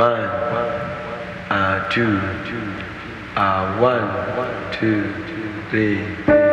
One, ah two, ah one, two, three.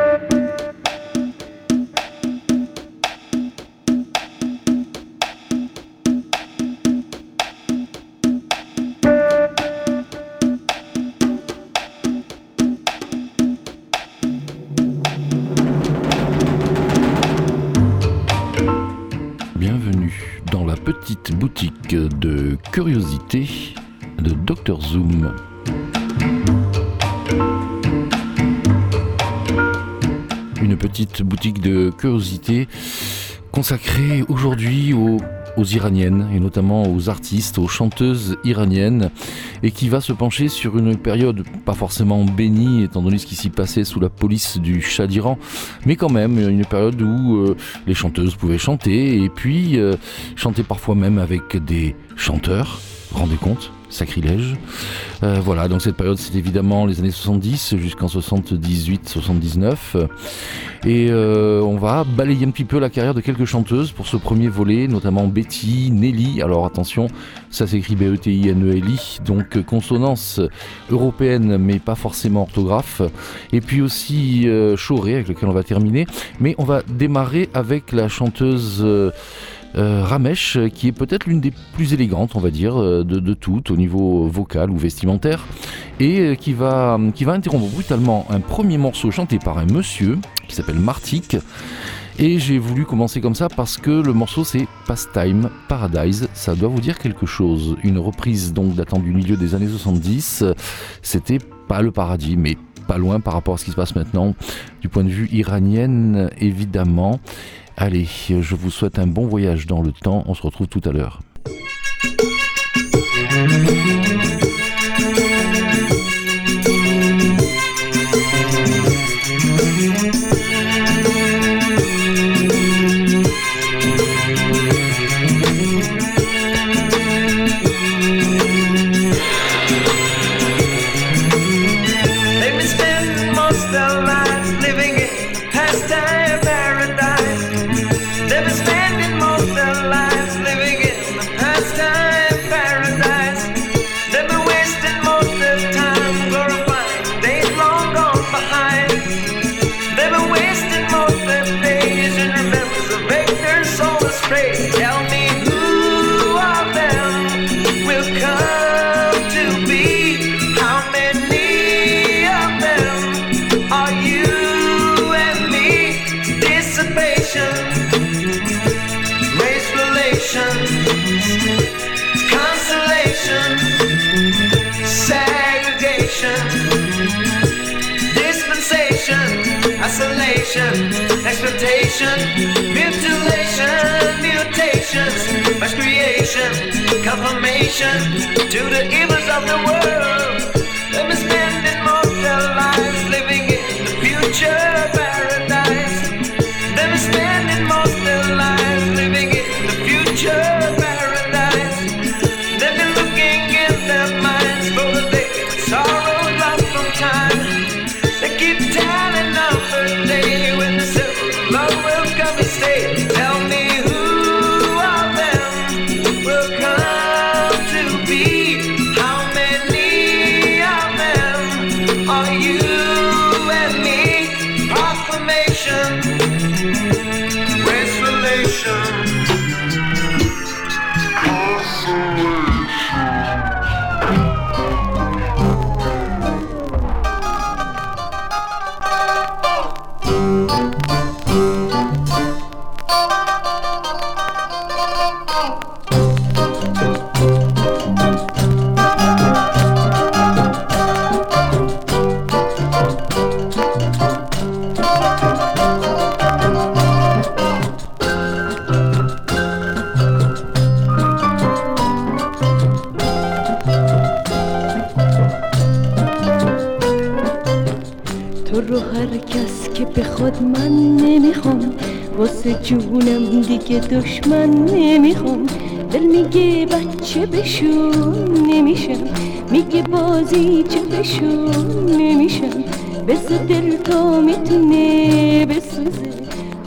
Curiosité de Dr Zoom. Une petite boutique de curiosité consacrée aujourd'hui aux aux Iraniennes et notamment aux artistes, aux chanteuses iraniennes et qui va se pencher sur une période pas forcément bénie étant donné ce qui s'y passait sous la police du Shah d'Iran, mais quand même une période où euh, les chanteuses pouvaient chanter et puis euh, chanter parfois même avec des chanteurs, rendez compte sacrilège. Euh, voilà, donc cette période c'est évidemment les années 70 jusqu'en 78-79. Et euh, on va balayer un petit peu la carrière de quelques chanteuses pour ce premier volet, notamment Betty, Nelly. Alors attention, ça s'écrit B-E-T-I-N-E-L-I, donc consonance européenne mais pas forcément orthographe. Et puis aussi euh, Choré avec lequel on va terminer. Mais on va démarrer avec la chanteuse... Euh, Ramesh, qui est peut-être l'une des plus élégantes, on va dire, euh, de, toutes au niveau vocal ou vestimentaire, et euh, qui va, qui va interrompre brutalement un premier morceau chanté par un monsieur qui s'appelle Martik. Et j'ai voulu commencer comme ça parce que le morceau c'est Pastime Paradise. Ça doit vous dire quelque chose. Une reprise donc datant du milieu des années 70. C'était pas le paradis, mais pas loin par rapport à ce qui se passe maintenant du point de vue iranien évidemment. Allez, je vous souhaite un bon voyage dans le temps. On se retrouve tout à l'heure. Confirmation to the evils of the world. بشون نمیشم بس دل تا می‌تونه بسوزه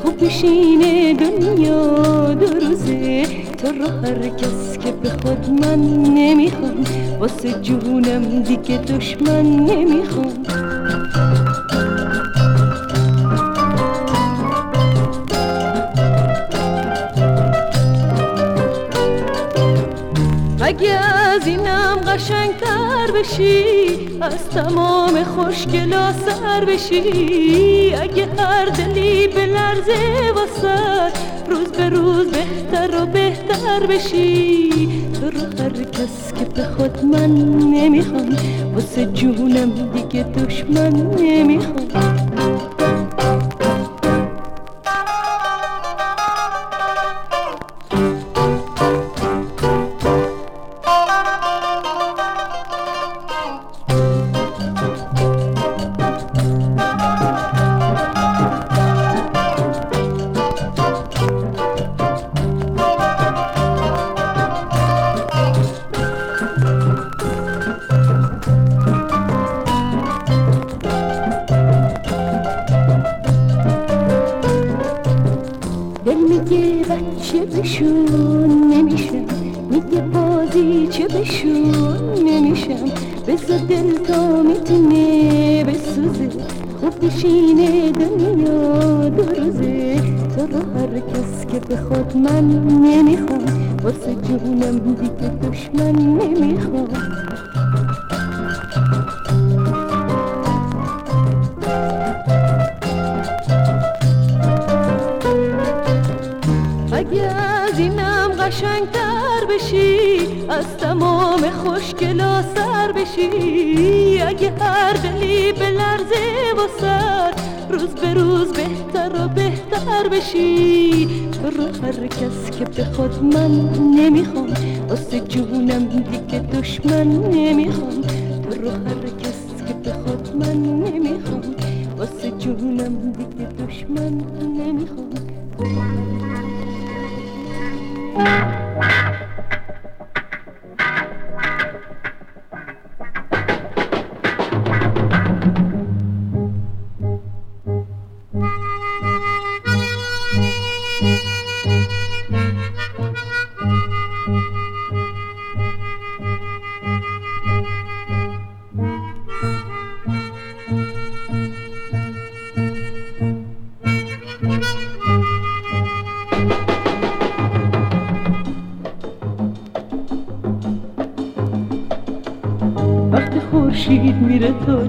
خوب بشینه دنیا دو روزه تو رو هر کس که به خود من نمی‌خوام واسه جونم دیگه دشمن نمی‌خوام از تمام خوشگلا سر بشی اگه هر دلی به لرزه واسد روز به روز بهتر و بهتر بشی. تو رو هر کس که به خود من نمی‌خوام واسه جونم دیگه دشمن نمی‌خوام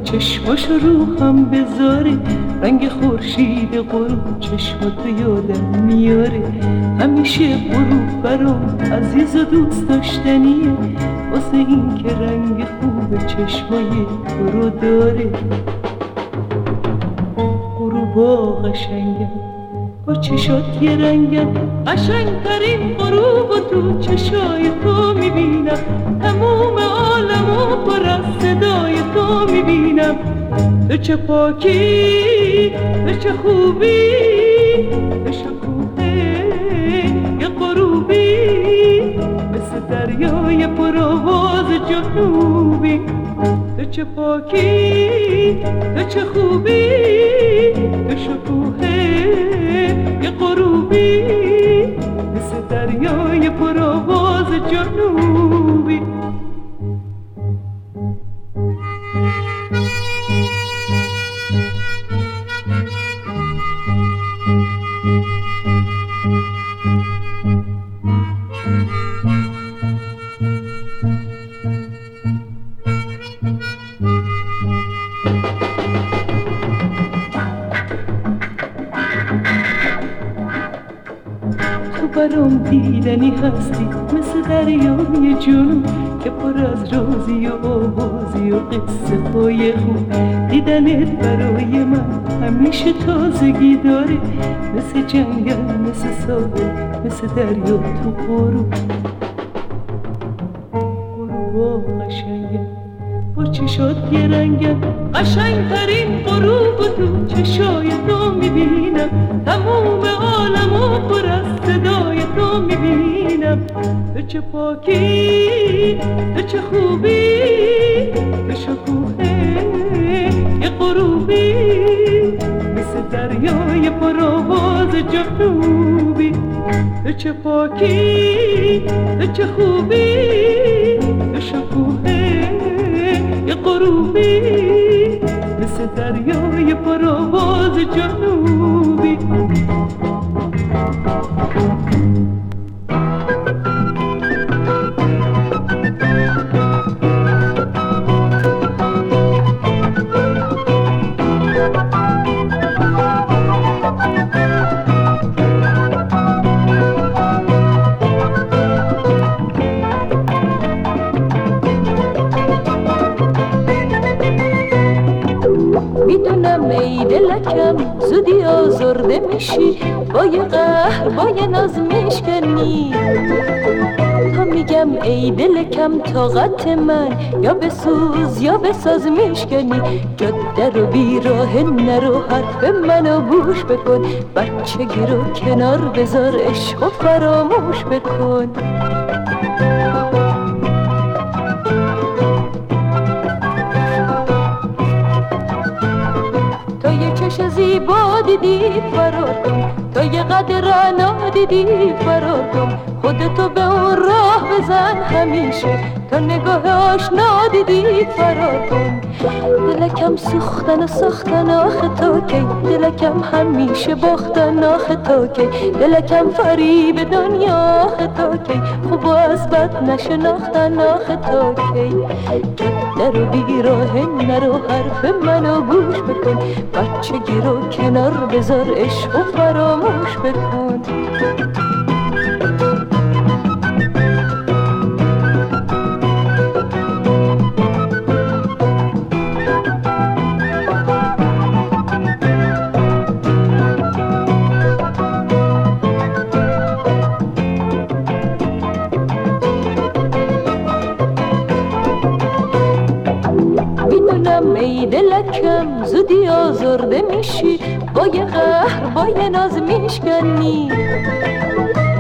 چشماش رو هم بذاره. رنگ خورشید غروب چشماتو یادم میاره. همیشه غروب برام عزیز و دوست داشتنیه واسه این که رنگ خوب چشمای تو رو داره. غروبا قشنگم با چشات یه رنگم قشنگترین غروب و تو چشای تو می‌بینم. تموم عالم و پر از صدای تو می‌بینم. به چه پاکی به چه خوبی به شکوه یه غروبی. مثل دریای پرواز جنوبی. به چه پاکی به چه خوبی به شکوه یه غروبی. مثل دریای پرواز جنوبی. جنوب که پر از رازی و آوازی و قصه های خوب دیدنت برای من همیشه تازگی داره. مثل جنگل مثل ساحل مثل دریا تو غروب. با چشات یه رنگم قشنگترین غروب و تو چشای تو می‌بینم. تموم عالم و پر از صدای تو می‌بینم. به چه پاکی به چه خوبی به شکوه یه غروبی مثل دریای پرآواز جنوبی. به چه پاکی به چه خوبی به شکوه غروبی مثل دریای پرواز جنوبی. زودی آزرده میشی با یه قهر با یه ناز میشکنی. تا میگم ای دلکم طاقت من یا بسوز یا بساز میشکنی. جاده رو بیراه نرو حرف منو گوش بکن. بچه گیرو کنار بذار عشق و فراموش بکن. دیدی فرار کن. تا یه قدر نادیدی فرار کن. خودتو به بزن همیشه تا نگاه آشنا دیدی فرار کن دلکم سوختن و ساختن آخه تا کی دلکم همیشه باختن آخه تا کی دلکم فریب دنیا آخه تا کی خوب و از بد نشناختن آخه تا کی جده رو بیراه نرو حرف منو گوش بکن. بچه گیرو کنار بذار عشق و فراموش بکن. میشی با یه قهر با یه ناز میشکنی.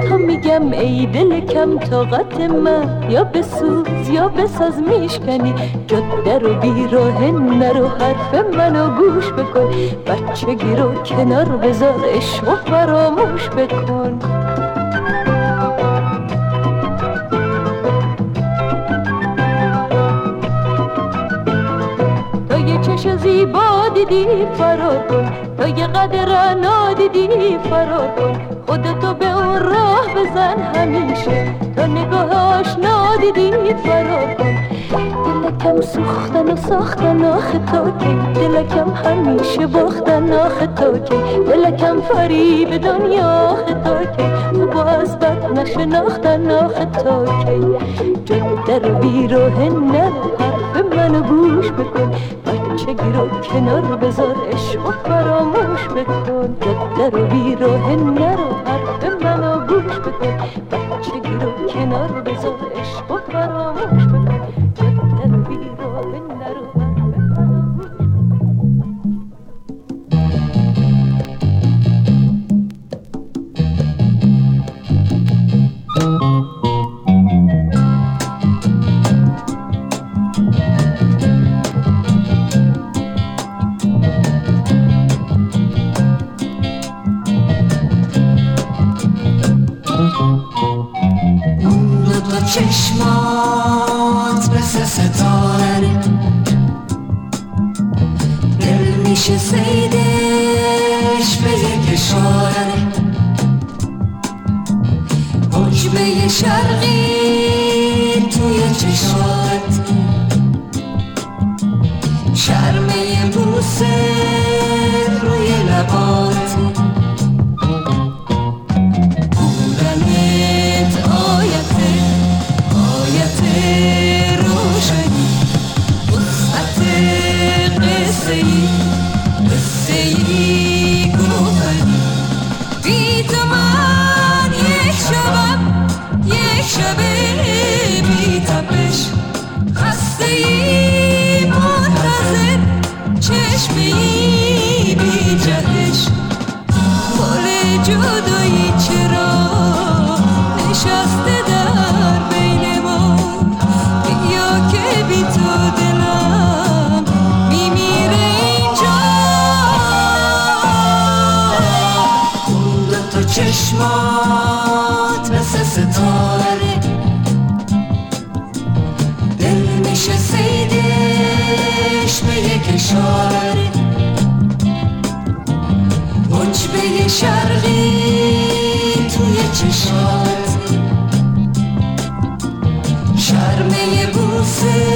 تا میگم ای دلکم طاقت من یا بسوز یا بساز میشکنی. جاده رو بیراه نرو حرف منو گوش بکن. بچه گیرو کنار بذار عشق و فراموش بکن. زیبا دیدی فرار کن تا یه قدر نادیدی فرار کن خودتو به اون راه بزن همیشه. تا نگاه آشنا دیدی فرار کن دلکم سوختن و ساختن آخه تا کی دلکم همیشه باختن آخه تا کی دلکم فریب دنیا آخه تا کی باز بد نشناختن آخه تا کی جده رو بیراه نه. حرف منو گوش بکن. بچه گیرو کنار بذار عشق فراموش بکن. جده رو بیراه نرو حرف منو گوش بکن. بچه گیرو کنار بذار عشق فراموش say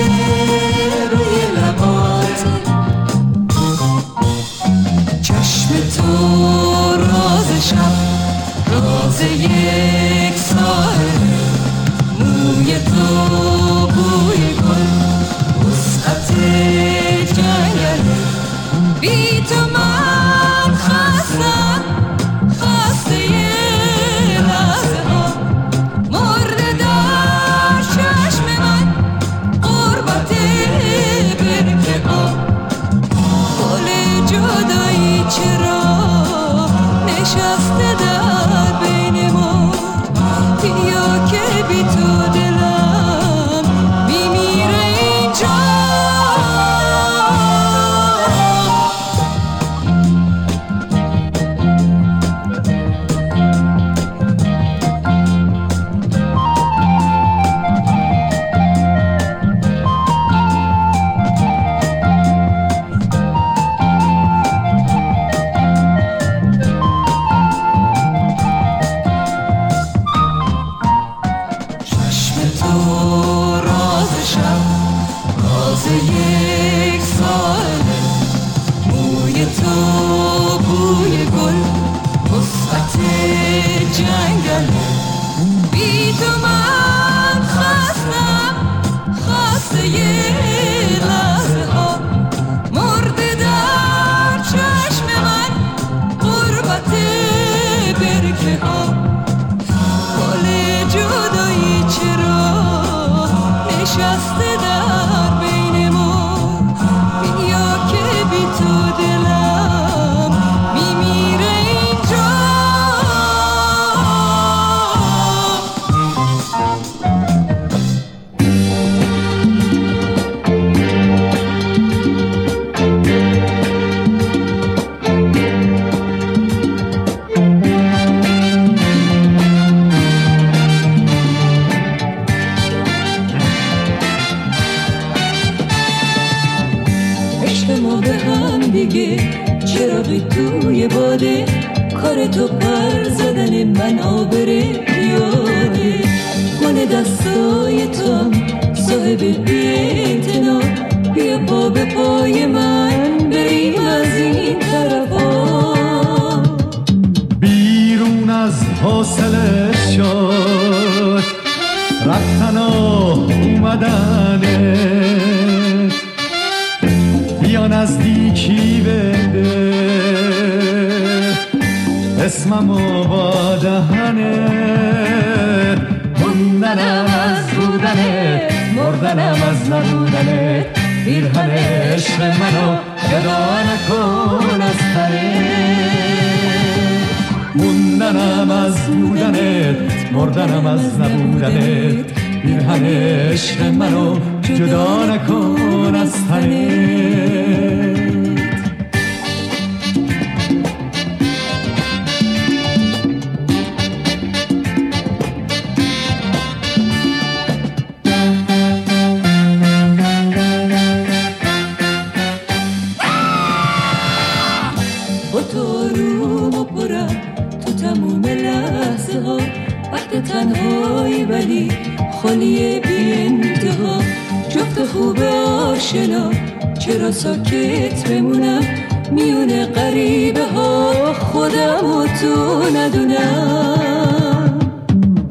ساکت بمونم میون قریبه ها خودم و تو ندونم.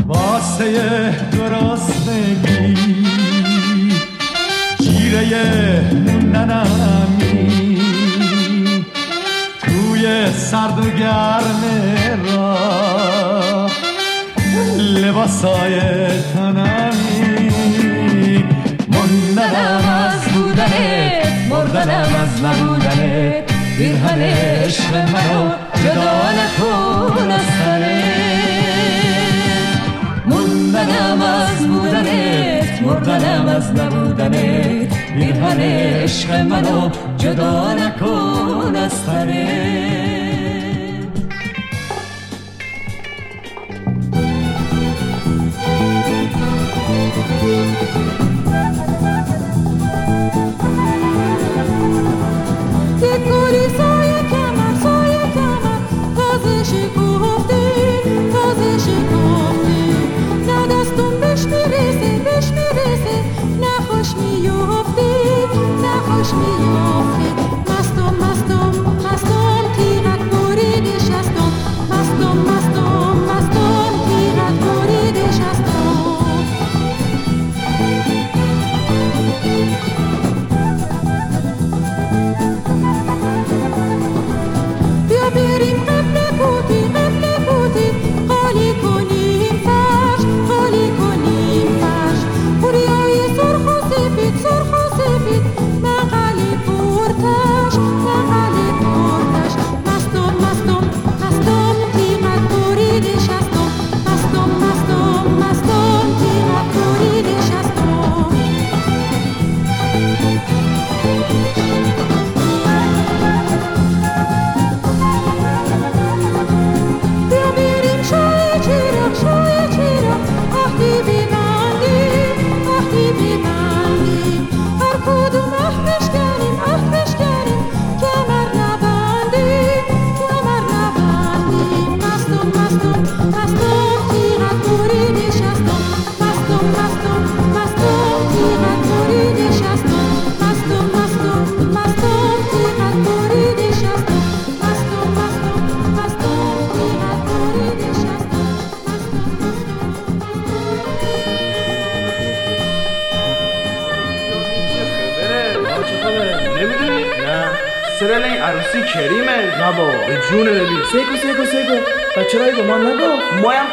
واسه گرسنگی جیره ننمی توی سرد و گرم را لباسای تنم. کنم از نبودنت پیرهن عشق رو جدا نکن از سرت موندنم از بودنه مردنم از نبودنت پیرهن عشق رو جدا نکن از سرت Thank you. Te coração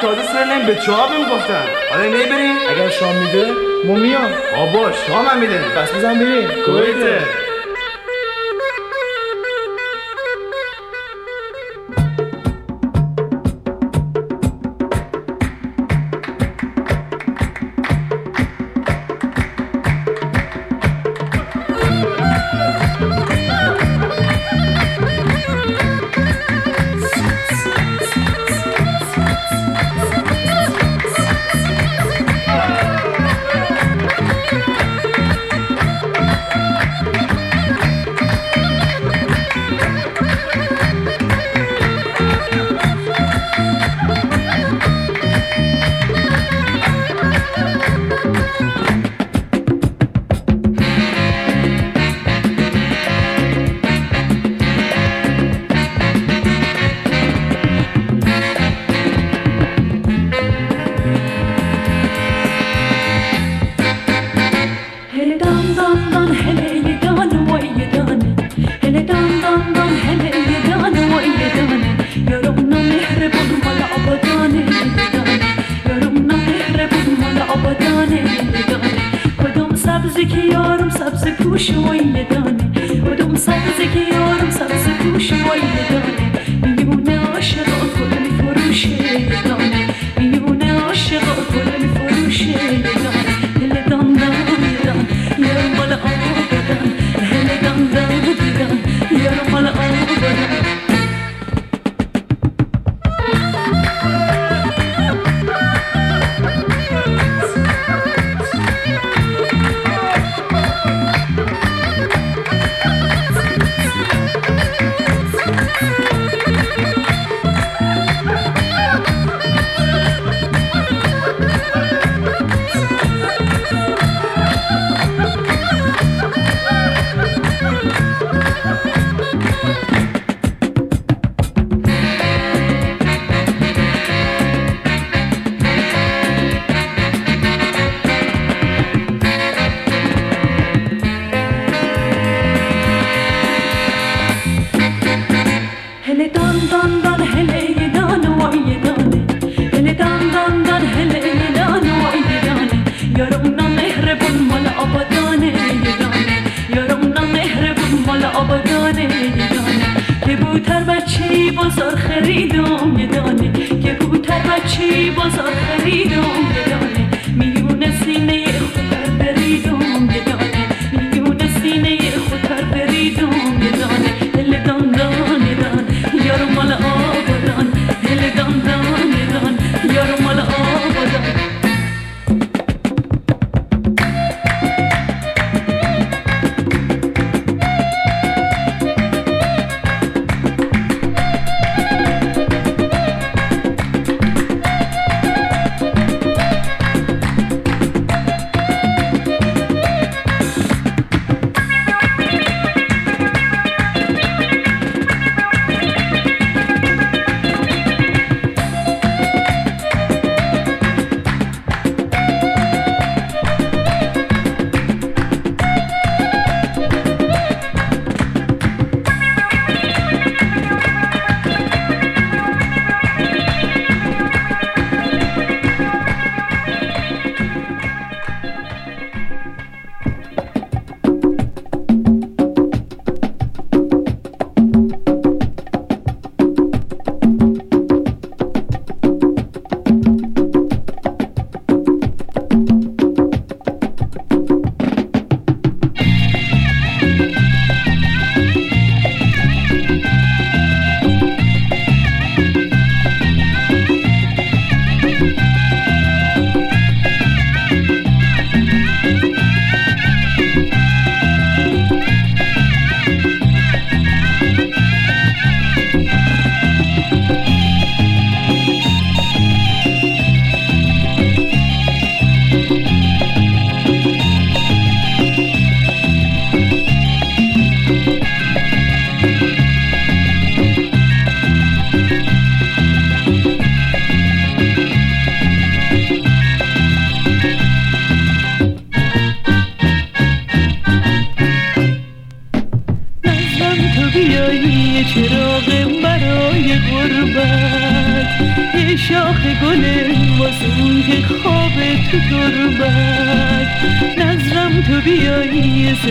تازه سر نمی به چه بهم گفتن. آره، حالا نمی بریم. اگر شام میده ما میام. آبا شام هم میده. بس بزن بریم. کویته.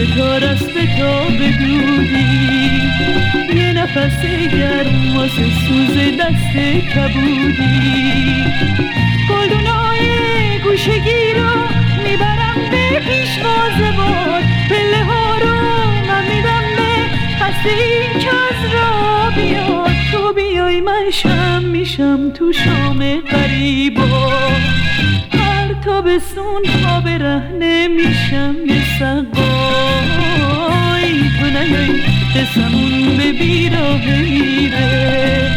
ستاره است تا بدودی یه نفس گرم واسه سوز دست کبودی. گلدونای گوشگی رو می‌برم به پیشواز باد. پله ها رو من میدم به خسته این از را بیاد. تو بیای من شم میشم تو شام غریبا. هر تابستون ها برهنه میشم یه نیای قسمون به بیراه میره.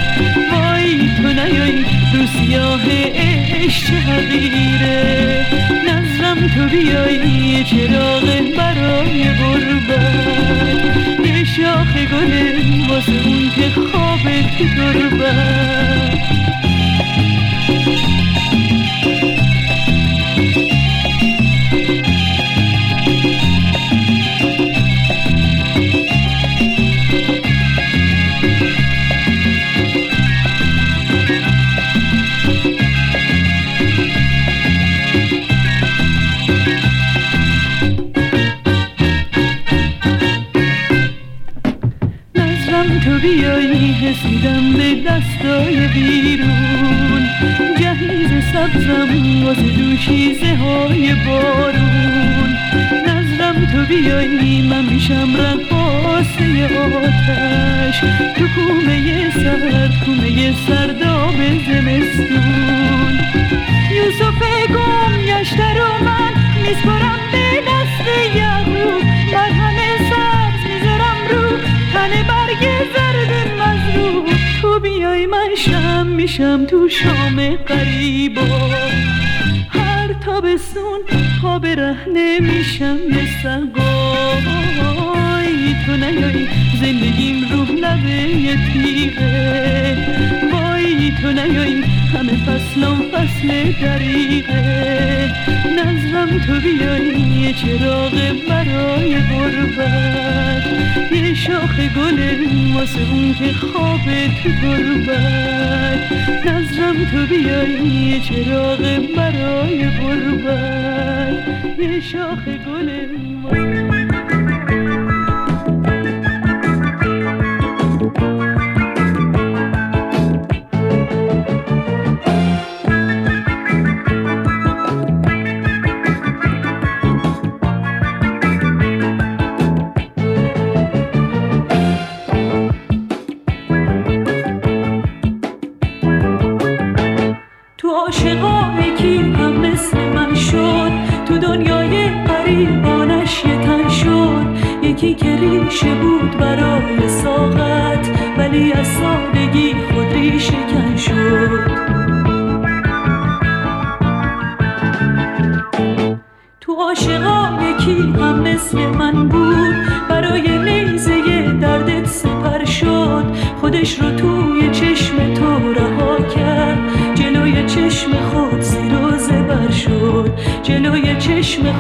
وای تو نیای رو سیاه عشق حقیره. نظرم تو بیای چراغ برای غربت. یه شاخ گل واسه اون که خوابه تو دربت دوشیزه های بارون. نظرم تو من میشم رقاصه آتش. تو کومه سرد کومه سرداب زمستون. یوسف گم گشته رو من میسپرم به دست یعقوب مرهم سبز می‌ذارم رو. تن برگ زرد مزروب تو بیای من شم میشم تو شام قریبا تابستون پا به رهنه میشم یه سقای تو نیای زندگیم رو لبه تیغه. تو نیای همه فصلم فصل دریغه. نظرم تو بیای یه چراغ برای غربت. یه شاخ گل واسه اون که خوابه تو غربت. نظرم تو بیای یه چراغ برای غربت. یه شاخ گل واسه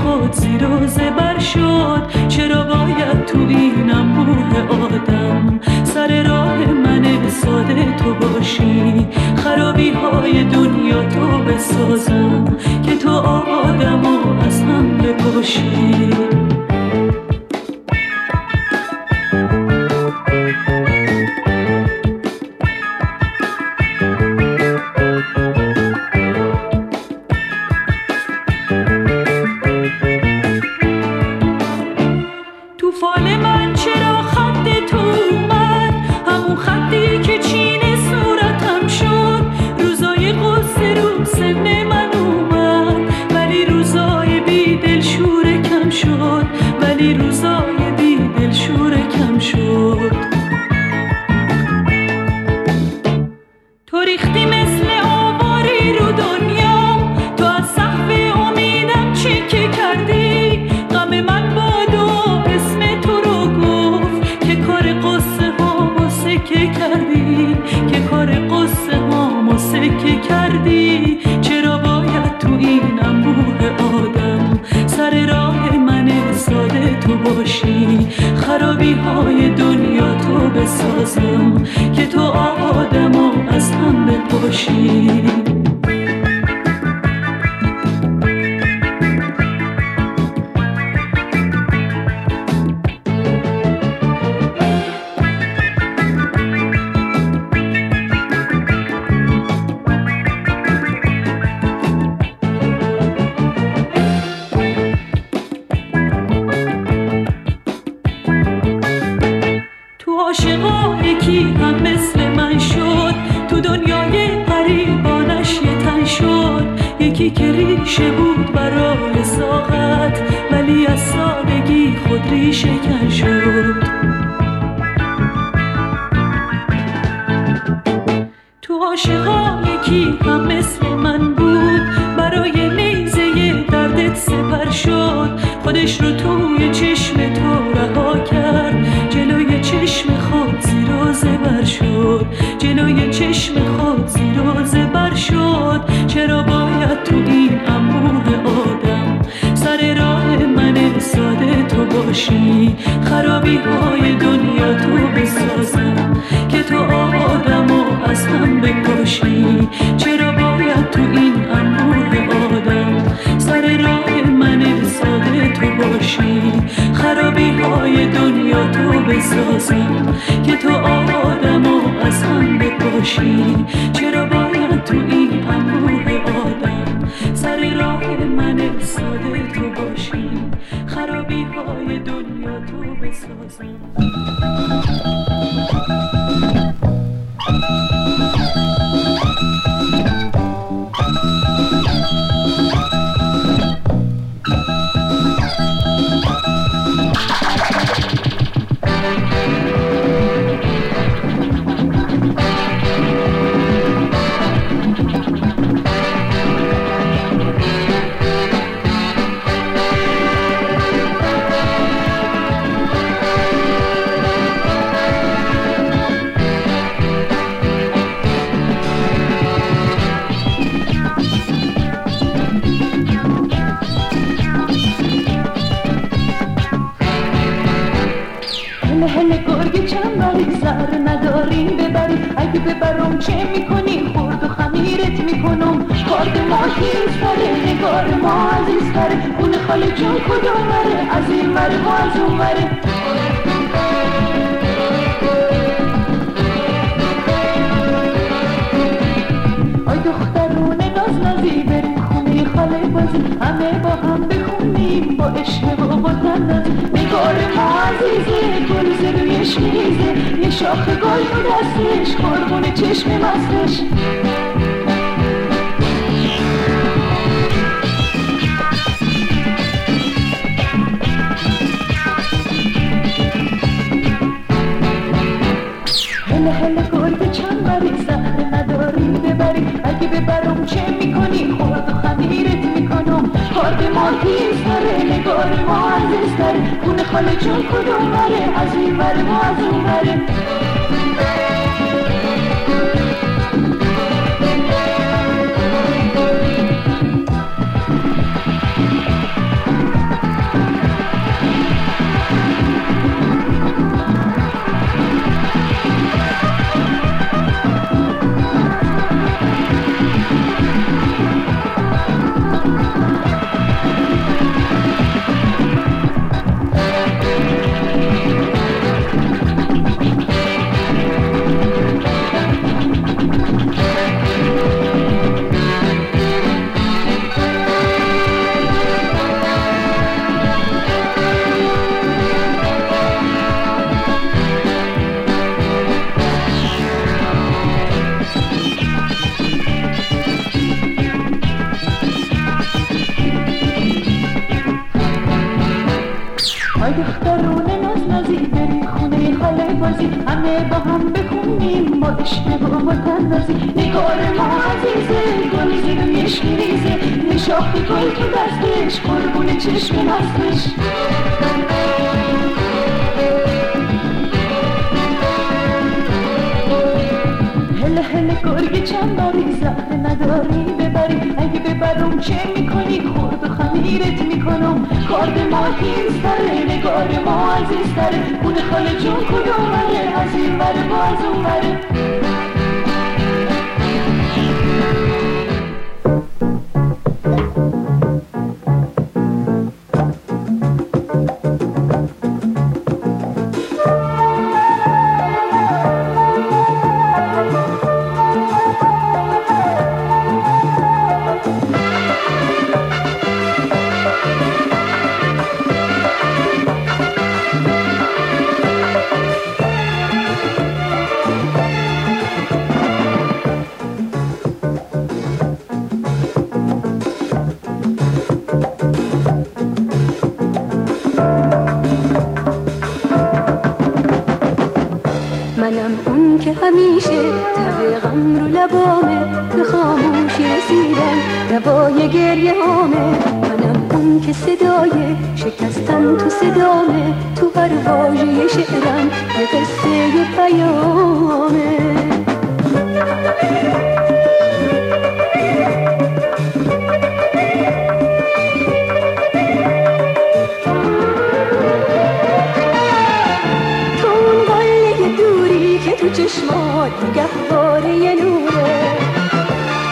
خود زیر زبر شد. چرا باید تو این انبوه آدم؟ سر راه من ساده تو باشی. خرابی های دنیا تو بسازم که تو آدم و از هم بپاشی ریشه بود برای ساقت ولی از سادگی خود ریشه کن شد. تو عاشقا یکی هم مثل من بود برای نیزه دردت سپر شد. خودش رو توی چشم تو رها کرد جلوی چشم خود زیر و زبر شد. جلوی چشم خود زیر و زبر شد. چرا باید باشی؟ خرابی های دنیا تو بسازم که تو آدم و از هم بکشی. چرا باید تو این انبوه آدم سر راه من ساده تو باشی؟ خرابی های دنیا تو بسازم که تو آدم و از هم بکشی. چرا باید تو این انبوه تو بسازم هله هله گرگ چنبری سر نداریم ببری اگه ببرم چه می‌کنی؟ خورد و خمیرت می‌کنم. کارد ما سره نگار ما عزیز تره خونه خاله جان کدوم وره از این وره ما از اون وره آی دخترونه ناز نازی بریم خونه خاله بازی. همه با هم بخونیم با عشق و با تنازی ما عزیزه گل زرویش میریزه یه شاخ گل تو دستش قربون چشم مستش. کارد ما تیزتره نگار ما عزیزتره خونه خاله جون کدوم بره از این بره ما از اون بره دخترونه ناز نازی بریم خونه خاله بازی. همه با هم بخونیم با عشق و با تنازی. نگار ما عزیزه گل زیرویش میریزه شاخ گل تو دستش قربون چشم مستش. هله گرگ چند باری زهره نداری ببری اگه ببرم چه می‌کنی؟ خورد و خمیرت می‌کنم. کارد ما تیزتره نگار ما عزیزتره خونه خاله جون کدوم از این وره با از اون وره نگهباره نوره.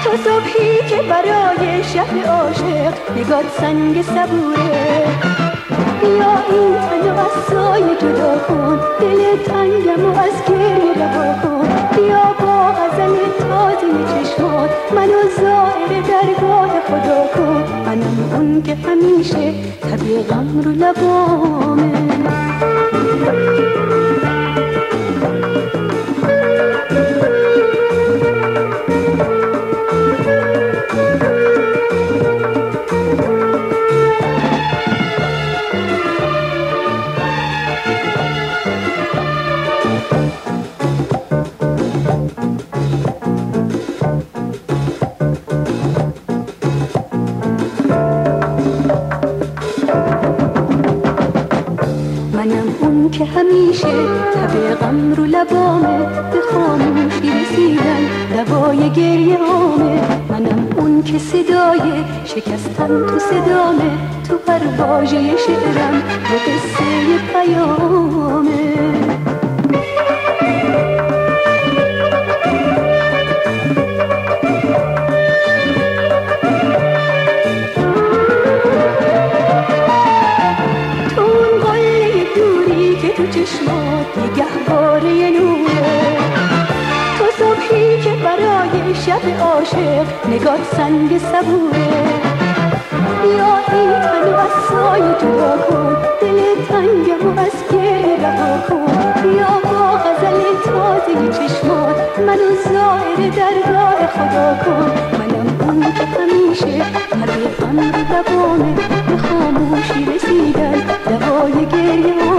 تو صبحی که برای شب عاشق نگات سنگ صبوره. بیا این تن از سایه جدا کن دل تنگم و از گریه رها کن. بیا با غزل تازه چشمات منو زائر درگاه خدا کن. منم اون که همیشه طبیع غم رو لبامه تب غم رو لبامه به خاموشی رسیدن دوای گریه آمه منم اون که صدای شکستن تو صدامه. تو هر واژه شعرم یه قصه پیامه نگهباره نوره تو صبحی که برای شب عاشق نگات سنگ صبوره. بیا این تن از سایه جدا کن دل تنگم از گریه رها کن. بیا با غزل تازه چشمات منو زائر درگاه خدا کن. منم اون که همیشه طبیعم رو لبامه به خاموشی رسیدن دوای گریه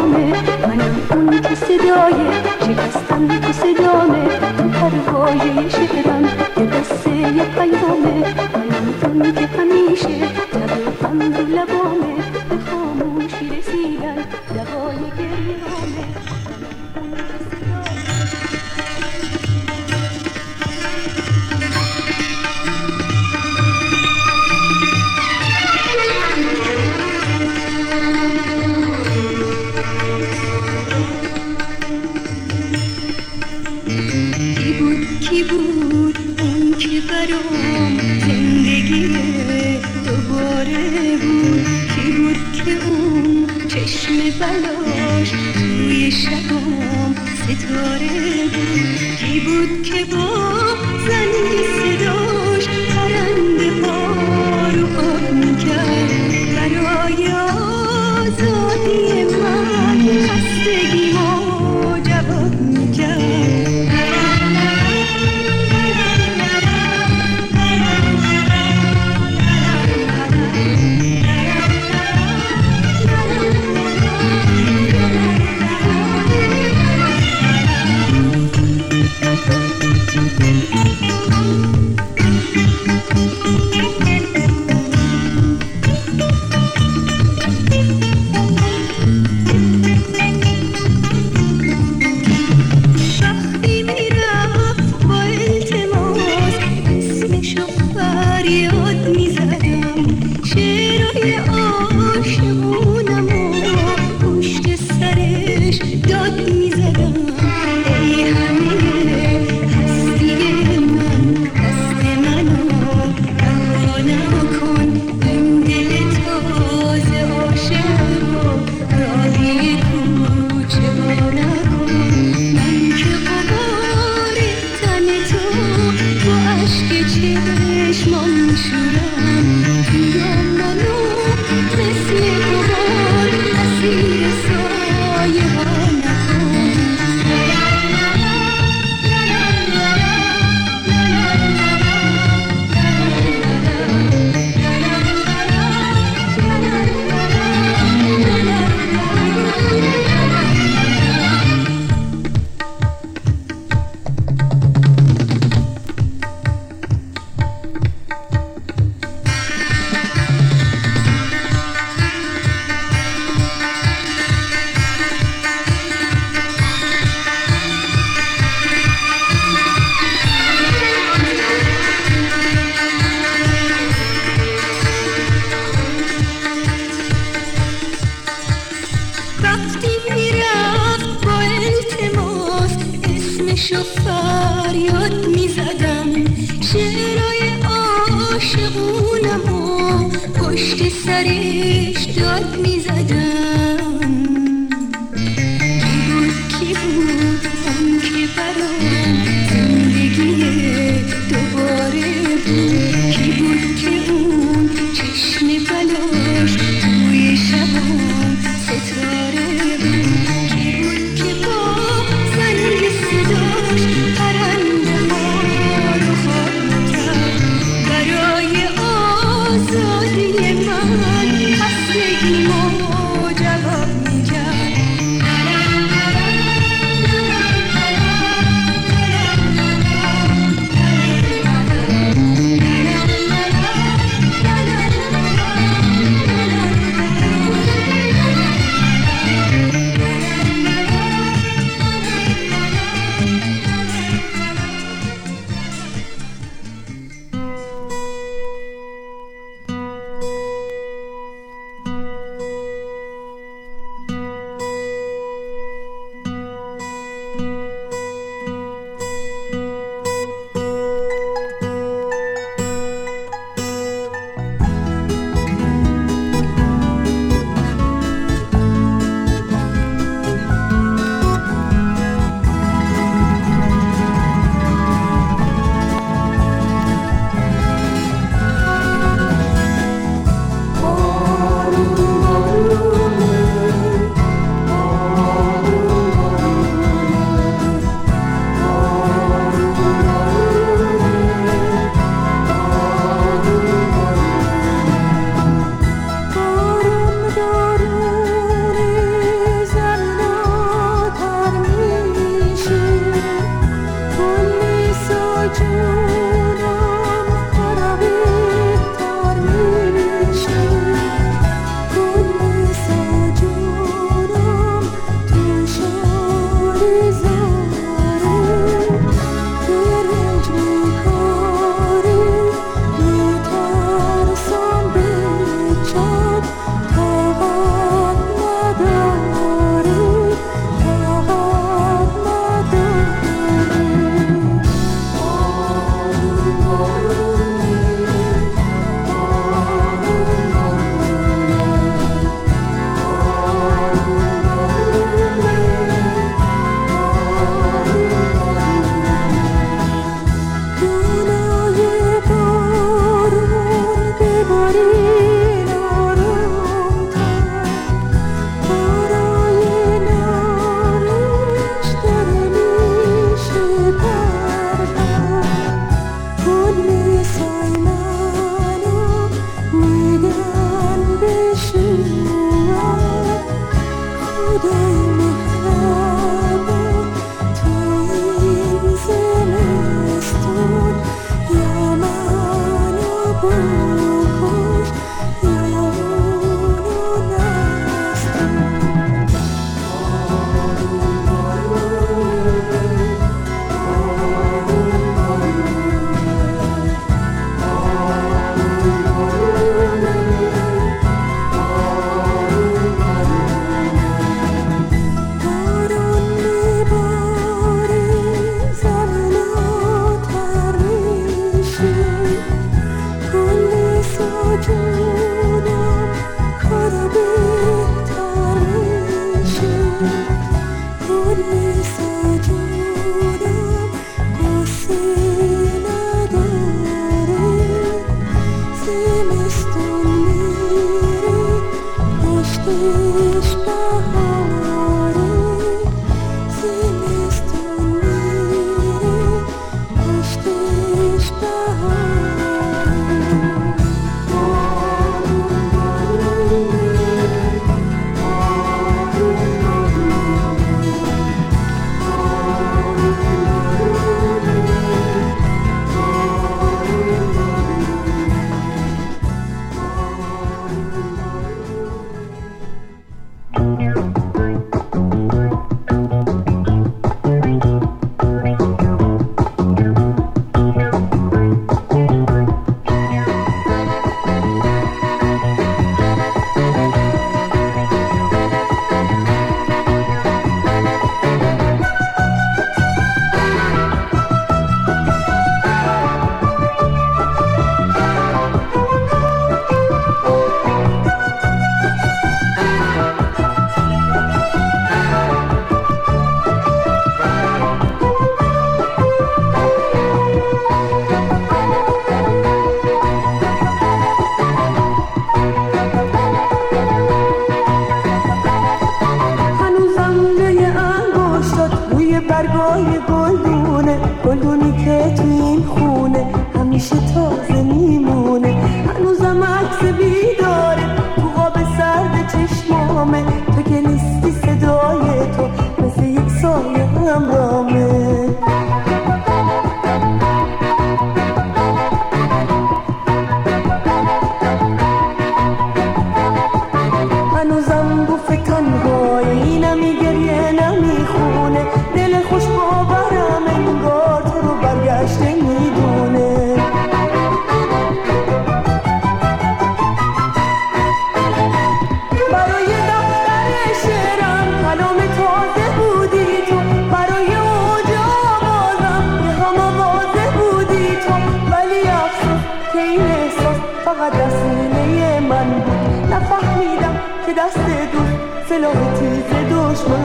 صدای شکستن تو صدامه تو هر واژه شعرم یه قصه یه بلاش. توی شبام ستاره بود. کی بود که با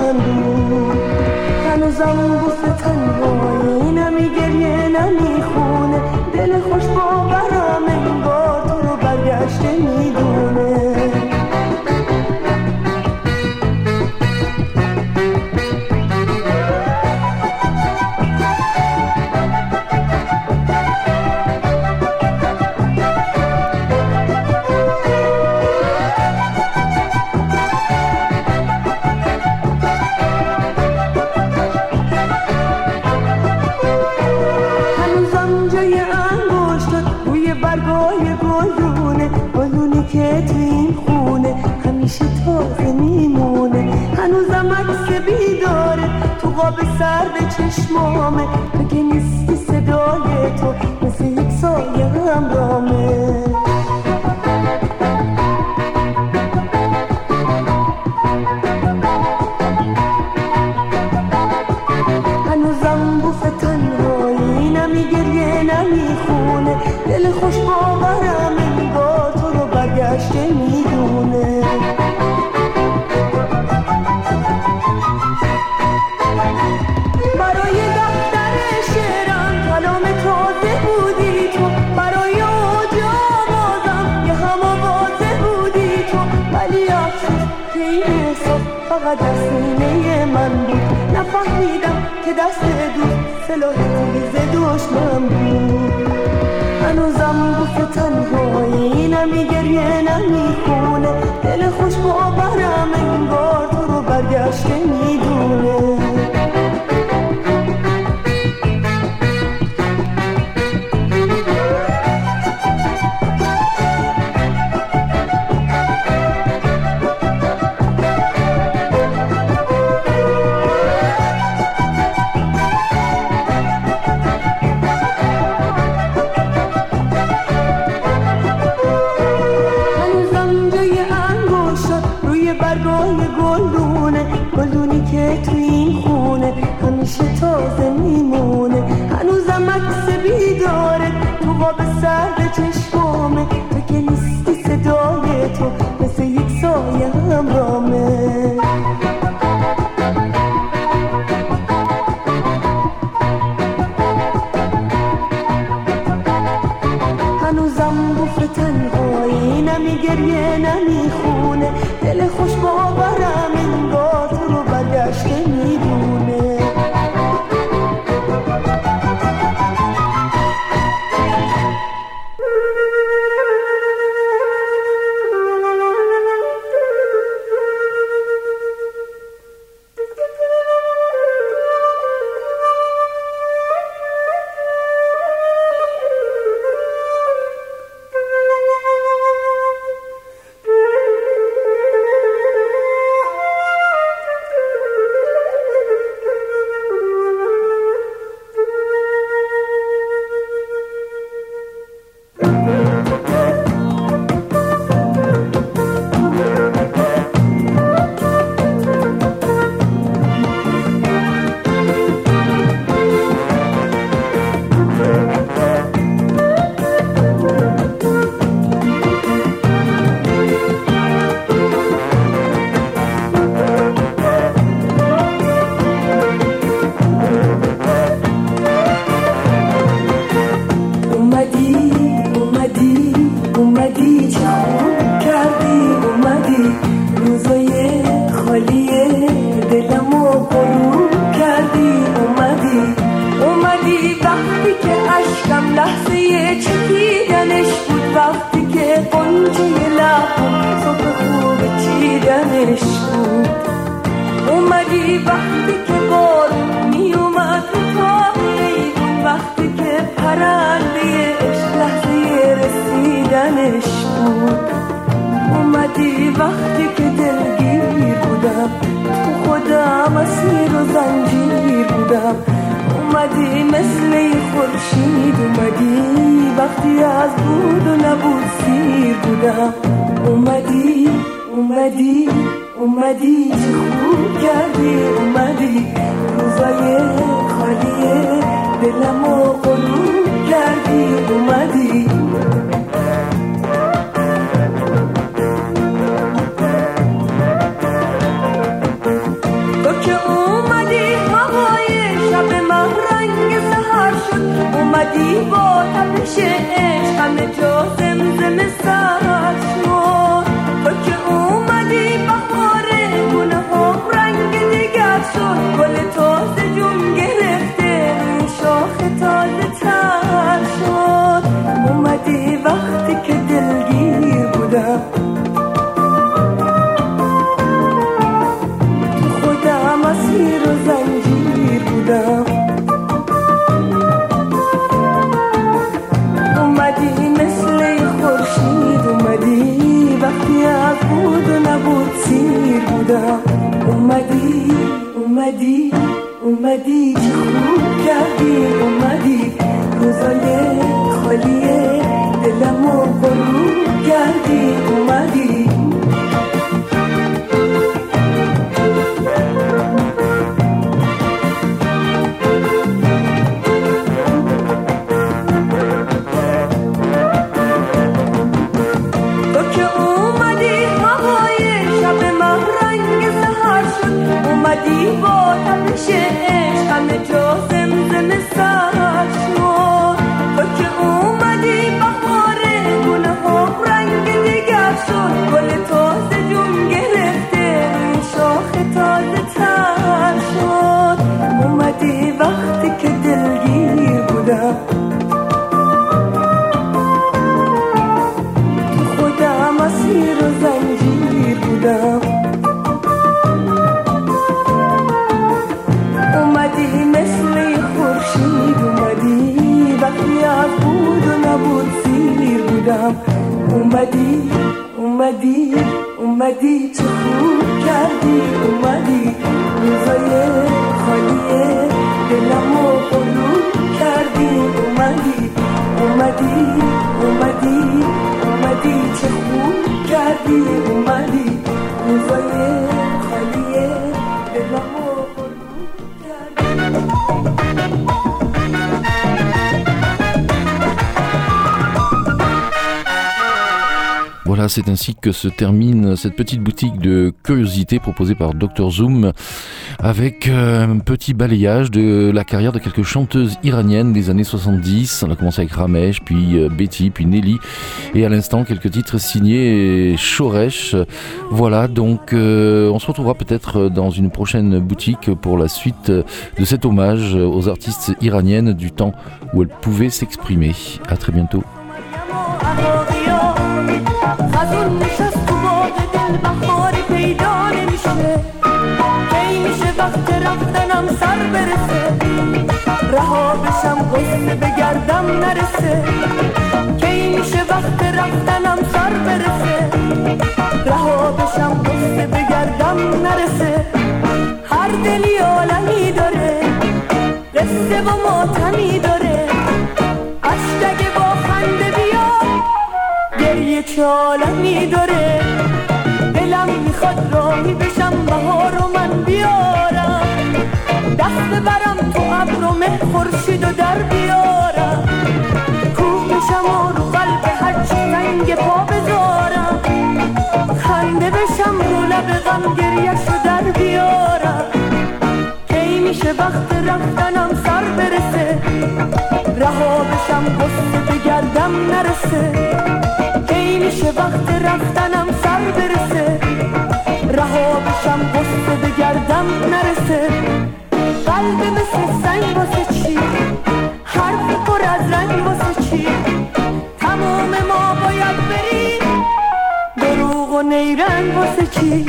دشمن بود. هنوزم بوس تنهایی نمی گریه نمی خونه دل خوش باورم انگار تو رو برگشته می‌دونه. عکس بیداره. تو قاب سرد چشمامه. تو نیستی صدای تو؟ مثل یک سایه همرامه. فقط در سینه من بود. نفهمیدم که دست دوست سلاح تیز دشمن بود. هنوزم بوف تنهایی نمی گریه نمی خونه. دل خوش باورم انگار تو رو برگشته می‌دونه. زنجیر بودم. اومدی مثل خورشید اومدی. وقتی از بود و نبود سیر بودم. اومدی اومدی اومدی. چه خوب کردی اومدی. روزای خالی دلمو غروب کردی. اومدی. با تپش عشق همه جا زمزمه سر بودم اومدی اومدی اومدی. Ainsi que se termine cette petite boutique de curiosité proposée par Dr Zoom avec euh, un petit balayage de la carrière de quelques chanteuses iraniennes des années 70. On a commencé avec Ramesh, puis euh, Betty, puis Nelly et à l'instant quelques titres signés Shoresh. Voilà, donc euh, on se retrouvera peut-être dans une prochaine boutique pour la suite de cet hommage aux artistes iraniennes du temps où elles pouvaient s'exprimer. À très bientôt. رفتنم سر برسه. رها بشم قصه بگردم نرسه. کی میشه وقت رفتنم سر برسه؟ رها بشم قصه بگردم نرسه. هر دلی عالمی داره قصه و ماتمی داره. اشتگه با خنده بیا گریه چه عالمی داره. دلم می‌خواد راهی بشم بهار دست برم تو ابر و مه خورشید و در بیارم. کوه بشم و رو قلب هرچی رنگ پا بذارم. خنده بشم رو لب غم گریش رو در بیارم. کی میشه وقت رفتنم سر برسه؟ رها بشم قصه بگردم نرسه. کی میشه وقت رفتنم سر برسه؟ رها بشم قصه بگردم نرسه. قلب مثل سنگ واسه چی؟ حرف پر از رنگ واسه چی؟ تمام ما باید بریم. دروغ و نیرنگ واسه چی؟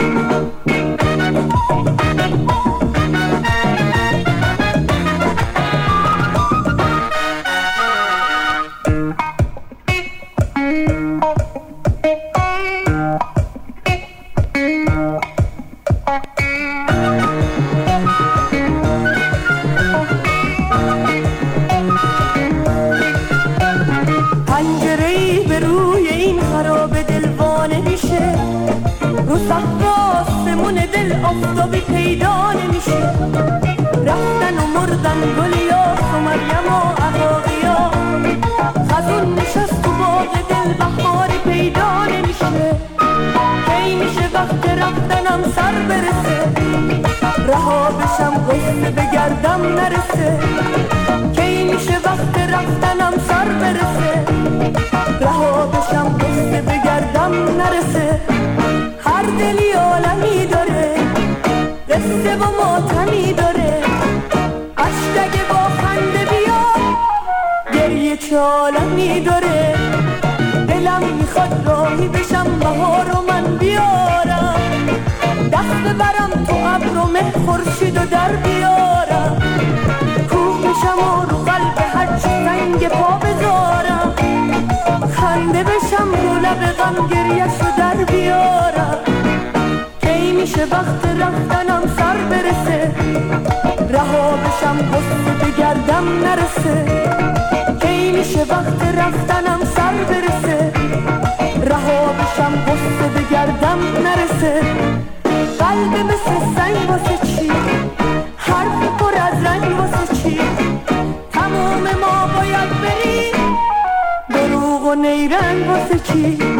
آفتابی پیدا نمیشه. رفتن و مردن گلیا و مریم و عقاقیا خزون نشست تو باغ دل بهاری پیدا نمیشه. کی میشه وقت رفتنم سر برسه؟ رها بشم غصه بگردم نرسه. کی میشه وقت رفتنم سر برسه؟ رها بشم غصه بگردم نرسه. هر دلی عالمی داره. قصه و ماتمی داره. اشتگ با خنده بیا گریه چه عالمی داره. دلم می‌خواد راهی بشم بهار رو من بیارم. دست ببرم تو ابر و مه خورشید و در بیارم. کوه بشم و رو قلب هرچی سنگ پا بذارم. خنده بشم رو لب غم بیارم که وقت رفتنم سر برسه. رها بشم قصه به گردم نرسه. کی میشه وقت رفتنم سر برسه؟ رها بشم قصه به گردم نرسه. قلب مثل سنگ واسه چی؟ حرف پر از رنگ واسه چی؟ تمام ما باید بریم. دروغ و نیرنگ واسه چی؟